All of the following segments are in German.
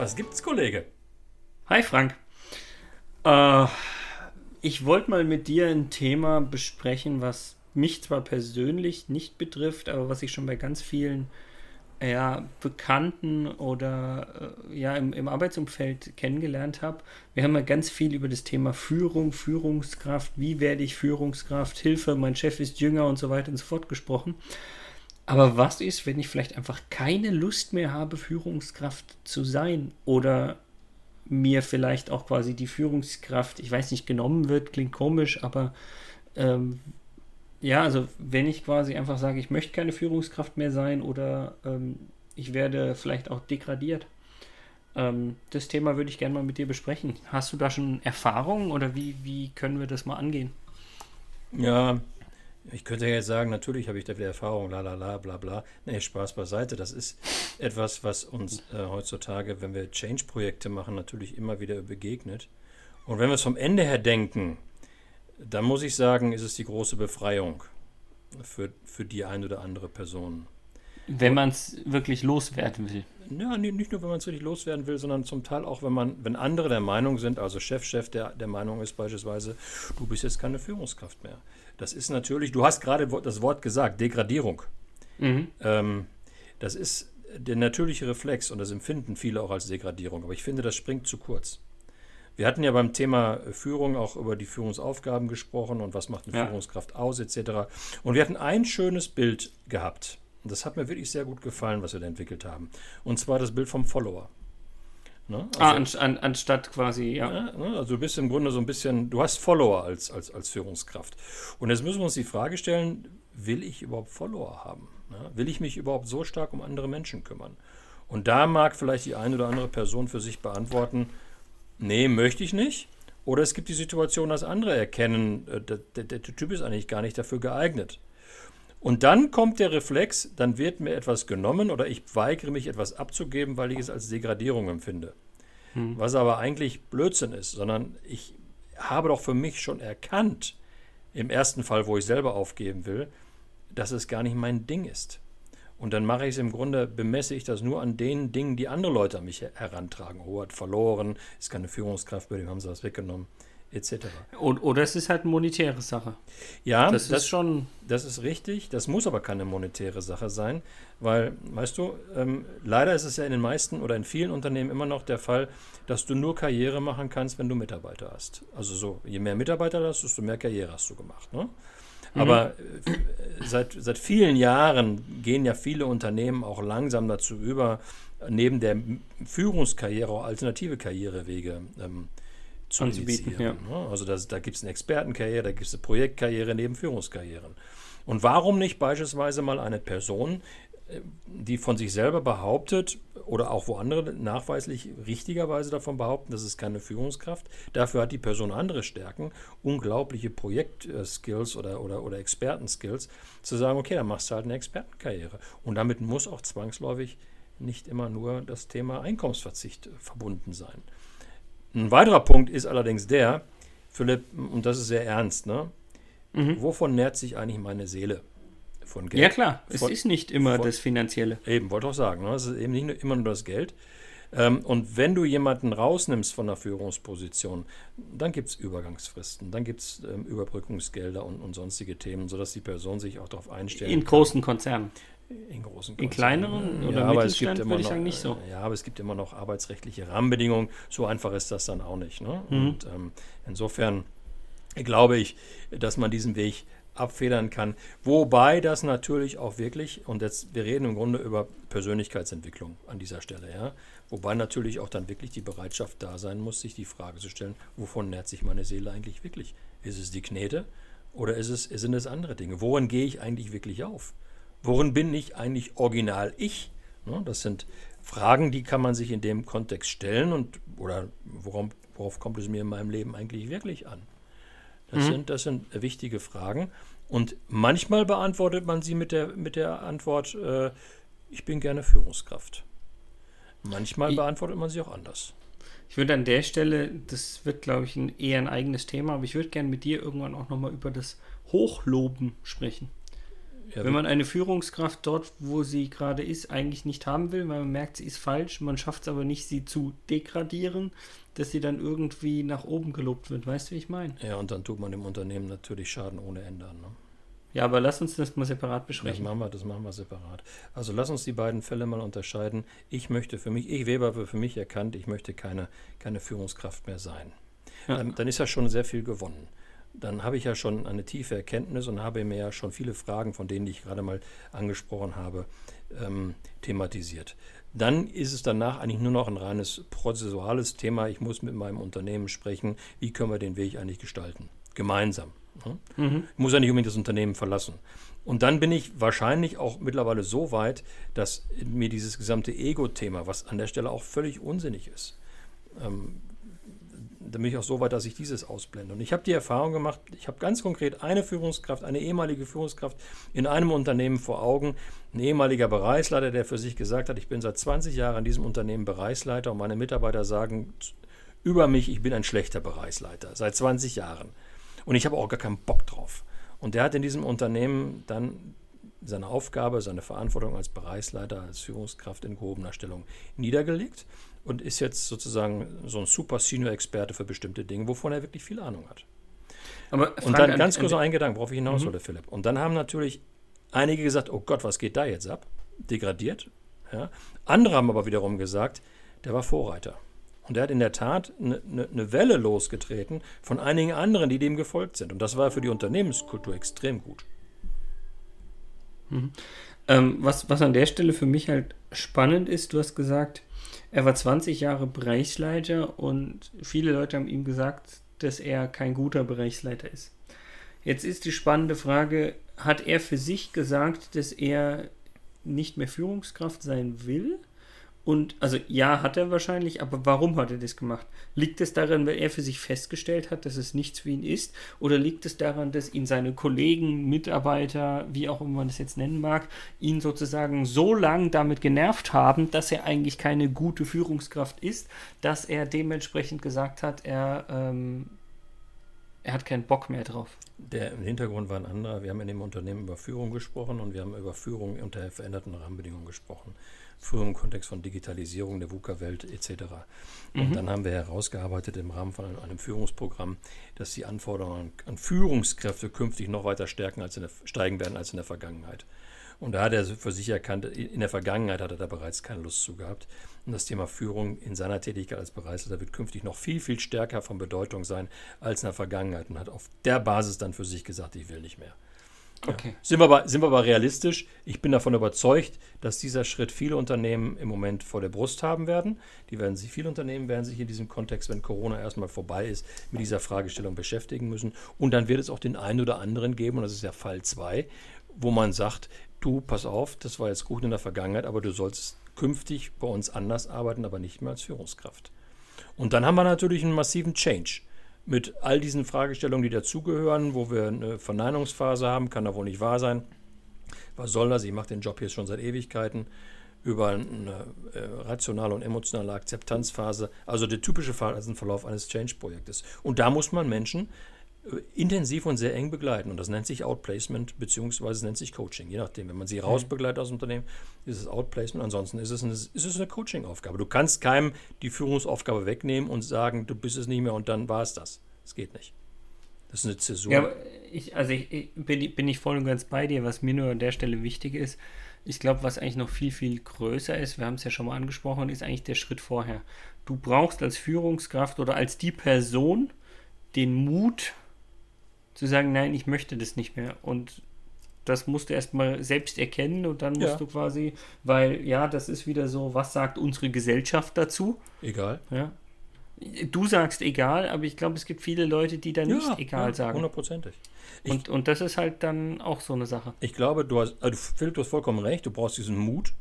Was gibt's, Kollege? Hi, Frank. Äh, ich wollte mal mit dir ein Thema besprechen, was mich zwar persönlich nicht betrifft, aber was ich schon bei ganz vielen ja, Bekannten oder äh, ja, im, im Arbeitsumfeld kennengelernt habe. Wir haben ja ganz viel über das Thema Führung, Führungskraft, wie werde ich Führungskraft, Hilfe, mein Chef ist jünger und so weiter und so fort gesprochen. Aber was ist, wenn ich vielleicht einfach keine Lust mehr habe, Führungskraft zu sein oder mir vielleicht auch quasi die Führungskraft, ich weiß nicht, genommen wird, klingt komisch, aber ähm, ja, also wenn ich quasi einfach sage, ich möchte keine Führungskraft mehr sein oder ähm, ich werde vielleicht auch degradiert. Ähm, das Thema würde ich gerne mal mit dir besprechen. Hast du da schon Erfahrungen oder wie, wie können wir das mal angehen? Ja, ich könnte ja jetzt sagen, natürlich habe ich da wieder Erfahrung, la la la, bla bla. Nee, Spaß beiseite. Das ist etwas, was uns äh, heutzutage, wenn wir Change-Projekte machen, natürlich immer wieder begegnet. Und wenn wir es vom Ende her denken, dann muss ich sagen, ist es die große Befreiung für, für die ein oder andere Person. Wenn man es wirklich loswerden will. Ja, nicht nur, wenn man es wirklich loswerden will, sondern zum Teil auch, wenn man, wenn andere der Meinung sind, also Chef, Chef der, der Meinung ist beispielsweise, du bist jetzt keine Führungskraft mehr. Das ist natürlich, du hast gerade das Wort gesagt, Degradierung. Mhm. Ähm, das ist der natürliche Reflex und das empfinden viele auch als Degradierung. Aber ich finde, das springt zu kurz. Wir hatten ja beim Thema Führung auch über die Führungsaufgaben gesprochen und was macht eine ja. Führungskraft aus, etc. Und wir hatten ein schönes Bild gehabt. Das hat mir wirklich sehr gut gefallen, was wir da entwickelt haben. Und zwar das Bild vom Follower. Ne? Ah, also, ah, an, an, anstatt quasi, ja. ja ne? Also du bist im Grunde so ein bisschen, du hast Follower als, als, als Führungskraft. Und jetzt müssen wir uns die Frage stellen, will ich überhaupt Follower haben? Ne? Will ich mich überhaupt so stark um andere Menschen kümmern? Und da mag vielleicht die eine oder andere Person für sich beantworten, nee, möchte ich nicht. Oder es gibt die Situation, dass andere erkennen, äh, der, der, der Typ ist eigentlich gar nicht dafür geeignet. Und dann kommt der Reflex, dann wird mir etwas genommen oder ich weigere mich etwas abzugeben, weil ich es als Degradierung empfinde. Hm. Was aber eigentlich Blödsinn ist, sondern ich habe doch für mich schon erkannt, im ersten Fall, wo ich selber aufgeben will, dass es gar nicht mein Ding ist. Und dann mache ich es im Grunde, bemesse ich das nur an den Dingen, die andere Leute an mich herantragen. Oh, hat verloren, ist keine Führungskraft, bei dem haben sie was weggenommen, etc. Oder es ist halt eine monetäre Sache. Ja, das, das ist schon. Das ist richtig, das muss aber keine monetäre Sache sein, weil, weißt du, ähm, leider ist es ja in den meisten oder in vielen Unternehmen immer noch der Fall, dass du nur Karriere machen kannst, wenn du Mitarbeiter hast. Also so, je mehr Mitarbeiter hast, desto mehr Karriere hast du gemacht. Ne? Mhm. Aber mhm. seit, seit vielen Jahren gehen ja viele Unternehmen auch langsam dazu über, neben der Führungskarriere auch alternative Karrierewege ähm, zu initiieren. Ja. Ne? Also das, da gibt es eine Expertenkarriere, da gibt es eine Projektkarriere neben Führungskarrieren. Und warum nicht beispielsweise mal eine Person, äh, die von sich selber behauptet, oder auch wo andere nachweislich richtigerweise davon behaupten, das ist keine Führungskraft. Dafür hat die Person andere Stärken, unglaubliche Projektskills oder, oder, oder Expertenskills, zu sagen, okay, dann machst du halt eine Expertenkarriere. Und damit muss auch zwangsläufig nicht immer nur das Thema Einkommensverzicht verbunden sein. Ein weiterer Punkt ist allerdings der, Philipp, und das ist sehr ernst, ne? Mhm. Wovon nährt sich eigentlich meine Seele? von Geld. Ja klar, es von, ist nicht immer von, das Finanzielle. Eben, wollte auch sagen, ne? es ist eben nicht nur, immer nur das Geld. Ähm, und wenn du jemanden rausnimmst von der Führungsposition, dann gibt es Übergangsfristen, dann gibt es ähm, Überbrückungsgelder und, und, sonstige Themen, sodass die Person sich auch darauf einstellt. In großen Konzernen. In großen Konzernen. In kleineren oder ja, Mittelstand würde ich noch, sagen nicht so. Ja, aber es gibt immer noch arbeitsrechtliche Rahmenbedingungen. So einfach ist das dann auch nicht. Ne? Mhm. Und ähm, insofern glaube ich, dass man diesen Weg abfedern kann. Wobei das natürlich auch wirklich, und jetzt, wir reden im Grunde über Persönlichkeitsentwicklung an dieser Stelle, ja. Wobei natürlich auch dann wirklich die Bereitschaft da sein muss, sich die Frage zu stellen, wovon nährt sich meine Seele eigentlich wirklich? Ist es die Knete oder ist es, sind es andere Dinge? Worin gehe ich eigentlich wirklich auf? Worin bin ich eigentlich original ich? Ne, das sind Fragen, die kann man sich in dem Kontext stellen und oder worauf, worauf kommt es mir in meinem Leben eigentlich wirklich an? Das, mhm. sind, das sind wichtige Fragen. Und manchmal beantwortet man sie mit der, mit der Antwort, äh, ich bin gerne Führungskraft. Manchmal ich, beantwortet man sie auch anders. Ich würde an der Stelle, das wird, glaube ich, ein, eher ein eigenes Thema, aber ich würde gerne mit dir irgendwann auch nochmal über das Hochloben sprechen. Ja, Wenn man eine Führungskraft dort, wo sie gerade ist, eigentlich nicht haben will, weil man merkt, sie ist falsch, man schafft es aber nicht, sie zu degradieren, dass sie dann irgendwie nach oben gelobt wird. Weißt du, wie ich meine? Ja, und dann tut man dem Unternehmen natürlich Schaden ohne Ende an. Ne? Ja, aber lass uns das mal separat besprechen. Das machen, wir, das machen wir separat. Also lass uns die beiden Fälle mal unterscheiden. Ich möchte für mich, ich Weber für mich erkannt, ich möchte keine, keine Führungskraft mehr sein. Ja. Dann, dann ist ja schon sehr viel gewonnen dann habe ich ja schon eine tiefe Erkenntnis und habe mir ja schon viele Fragen, von denen ich gerade mal angesprochen habe, ähm, thematisiert. Dann ist es danach eigentlich nur noch ein reines prozessuales Thema. Ich muss mit meinem Unternehmen sprechen, wie können wir den Weg eigentlich gestalten. Gemeinsam. Ne? Mhm. Ich muss ja nicht unbedingt das Unternehmen verlassen. Und dann bin ich wahrscheinlich auch mittlerweile so weit, dass mir dieses gesamte Ego-Thema, was an der Stelle auch völlig unsinnig ist, ähm, dann bin ich auch so weit, dass ich dieses ausblende. Und ich habe die Erfahrung gemacht, ich habe ganz konkret eine Führungskraft, eine ehemalige Führungskraft in einem Unternehmen vor Augen, ein ehemaliger Bereichsleiter, der für sich gesagt hat, ich bin seit 20 Jahren in diesem Unternehmen Bereichsleiter und meine Mitarbeiter sagen über mich, ich bin ein schlechter Bereichsleiter, seit 20 Jahren. Und ich habe auch gar keinen Bock drauf. Und der hat in diesem Unternehmen dann seine Aufgabe, seine Verantwortung als Bereichsleiter, als Führungskraft in gehobener Stellung niedergelegt und ist jetzt sozusagen so ein super Senior-Experte für bestimmte Dinge, wovon er wirklich viel Ahnung hat. Aber und dann ganz kurz noch ein Gedanke, worauf ich hinaus mhm. wollte, Philipp. Und dann haben natürlich einige gesagt, oh Gott, was geht da jetzt ab? Degradiert. Ja. Andere haben aber wiederum gesagt, der war Vorreiter. Und er hat in der Tat eine, eine, eine Welle losgetreten von einigen anderen, die dem gefolgt sind. Und das war für die Unternehmenskultur extrem gut. Mhm. Ähm, was, was an der Stelle für mich halt spannend ist, du hast gesagt, er war 20 Jahre Bereichsleiter und viele Leute haben ihm gesagt, dass er kein guter Bereichsleiter ist. Jetzt ist die spannende Frage, hat er für sich gesagt, dass er nicht mehr Führungskraft sein will? Und also ja, hat er wahrscheinlich, aber warum hat er das gemacht? Liegt es daran, weil er für sich festgestellt hat, dass es nichts für ihn ist? Oder liegt es daran, dass ihn seine Kollegen, Mitarbeiter, wie auch immer man das jetzt nennen mag, ihn sozusagen so lang damit genervt haben, dass er eigentlich keine gute Führungskraft ist, dass er dementsprechend gesagt hat, er, ähm, er hat keinen Bock mehr drauf? Der Hintergrund war ein anderer. Wir haben in dem Unternehmen über Führung gesprochen und wir haben über Führung unter veränderten Rahmenbedingungen gesprochen früher im Kontext von Digitalisierung der VUCA-Welt etc. Und mhm. dann haben wir herausgearbeitet im Rahmen von einem, Führungsprogramm, dass die Anforderungen an Führungskräfte künftig noch weiter stärken als in der, steigen werden als in der Vergangenheit. Und da hat er für sich erkannt, in der Vergangenheit hat er da bereits keine Lust zu gehabt. Und das Thema Führung in seiner Tätigkeit als Bereichsleiter wird künftig noch viel, viel stärker von Bedeutung sein als in der Vergangenheit und hat auf der Basis dann für sich gesagt, ich will nicht mehr. Okay. Ja. Sind, wir aber, sind wir aber realistisch? Ich bin davon überzeugt, dass dieser Schritt viele Unternehmen im Moment vor der Brust haben werden. Die werden sich, viele Unternehmen werden sich in diesem Kontext, wenn Corona erstmal vorbei ist, mit dieser Fragestellung beschäftigen müssen. Und dann wird es auch den einen oder anderen geben, und das ist ja Fall 2, wo man sagt, du, pass auf, das war jetzt gut in der Vergangenheit, aber du sollst künftig bei uns anders arbeiten, aber nicht mehr als Führungskraft. Und dann haben wir natürlich einen massiven Change mit all diesen Fragestellungen, die dazugehören, wo wir eine Verneinungsphase haben, kann da wohl nicht wahr sein. Was soll das? Ich mache den Job hier schon seit Ewigkeiten über eine äh, rationale und emotionale Akzeptanzphase, also der typische Verlauf eines Change-Projektes. Und da muss man Menschen intensiv und sehr eng begleiten. Und das nennt sich Outplacement beziehungsweise nennt sich Coaching. Je nachdem, wenn man sie rausbegleitet aus dem Unternehmen, ist es Outplacement. Ansonsten ist es eine, ist es eine Coaching-Aufgabe. Du kannst keinem die Führungsaufgabe wegnehmen und sagen, du bist es nicht mehr und dann war es das. Das geht nicht. Das ist eine Zäsur. Ja, ich, also ich, ich bin, bin ich voll und ganz bei dir. Was mir nur an der Stelle wichtig ist, ich glaube, was eigentlich noch viel, viel größer ist, wir haben es ja schon mal angesprochen, ist eigentlich der Schritt vorher. Du brauchst als Führungskraft oder als die Person den Mut, zu sagen, nein, ich möchte das nicht mehr. Und das musst du erstmal selbst erkennen und dann musst ja. du quasi, weil ja, das ist wieder so, was sagt unsere Gesellschaft dazu? Egal. Ja. Du sagst egal, aber ich glaube, es gibt viele Leute, die dann ja, nicht egal ja, sagen. Hundertprozentig. Und, und das ist halt dann auch so eine Sache. Ich glaube, du hast, also Philipp, du hast vollkommen recht, du brauchst diesen Mut,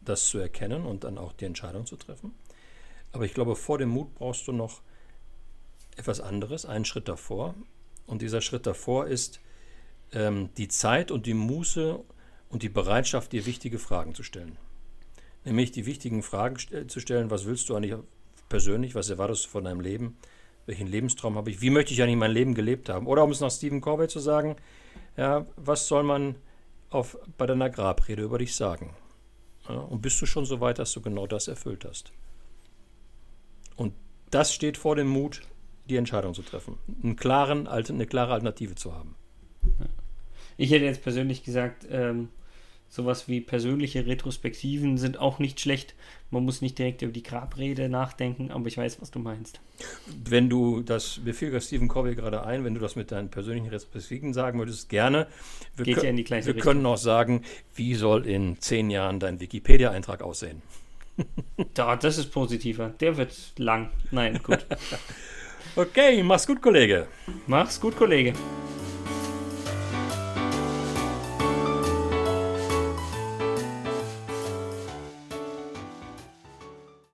das zu erkennen und dann auch die Entscheidung zu treffen. Aber ich glaube, vor dem Mut brauchst du noch etwas anderes, einen Schritt davor. Und dieser Schritt davor ist ähm, die Zeit und die Muße und die Bereitschaft, dir wichtige Fragen zu stellen. Nämlich die wichtigen Fragen st zu stellen, was willst du eigentlich persönlich, was erwartest du von deinem Leben? Welchen Lebenstraum habe ich? Wie möchte ich eigentlich mein Leben gelebt haben? Oder um es nach Stephen Corvey zu sagen, ja, was soll man auf, bei deiner Grabrede über dich sagen? Ja, und bist du schon so weit, dass du genau das erfüllt hast? Und das steht vor dem Mut, die Entscheidung zu treffen. Einen klaren, eine klare Alternative zu haben. Ich hätte jetzt persönlich gesagt, ähm, sowas wie persönliche Retrospektiven sind auch nicht schlecht. Man muss nicht direkt über die Grabrede nachdenken, aber ich weiß, was du meinst. Wenn du das, mir fiel Stephen Covey gerade ein, wenn du das mit deinen persönlichen Retrospektiven sagen würdest, gerne. Wir, Geht ja in die gleiche wir Richtung. können auch sagen, wie soll in zehn Jahren dein Wikipedia-Eintrag aussehen? da, das ist positiver. Der wird lang. Nein, gut. okay, mach's gut, Kollege. Mach's gut, Kollege.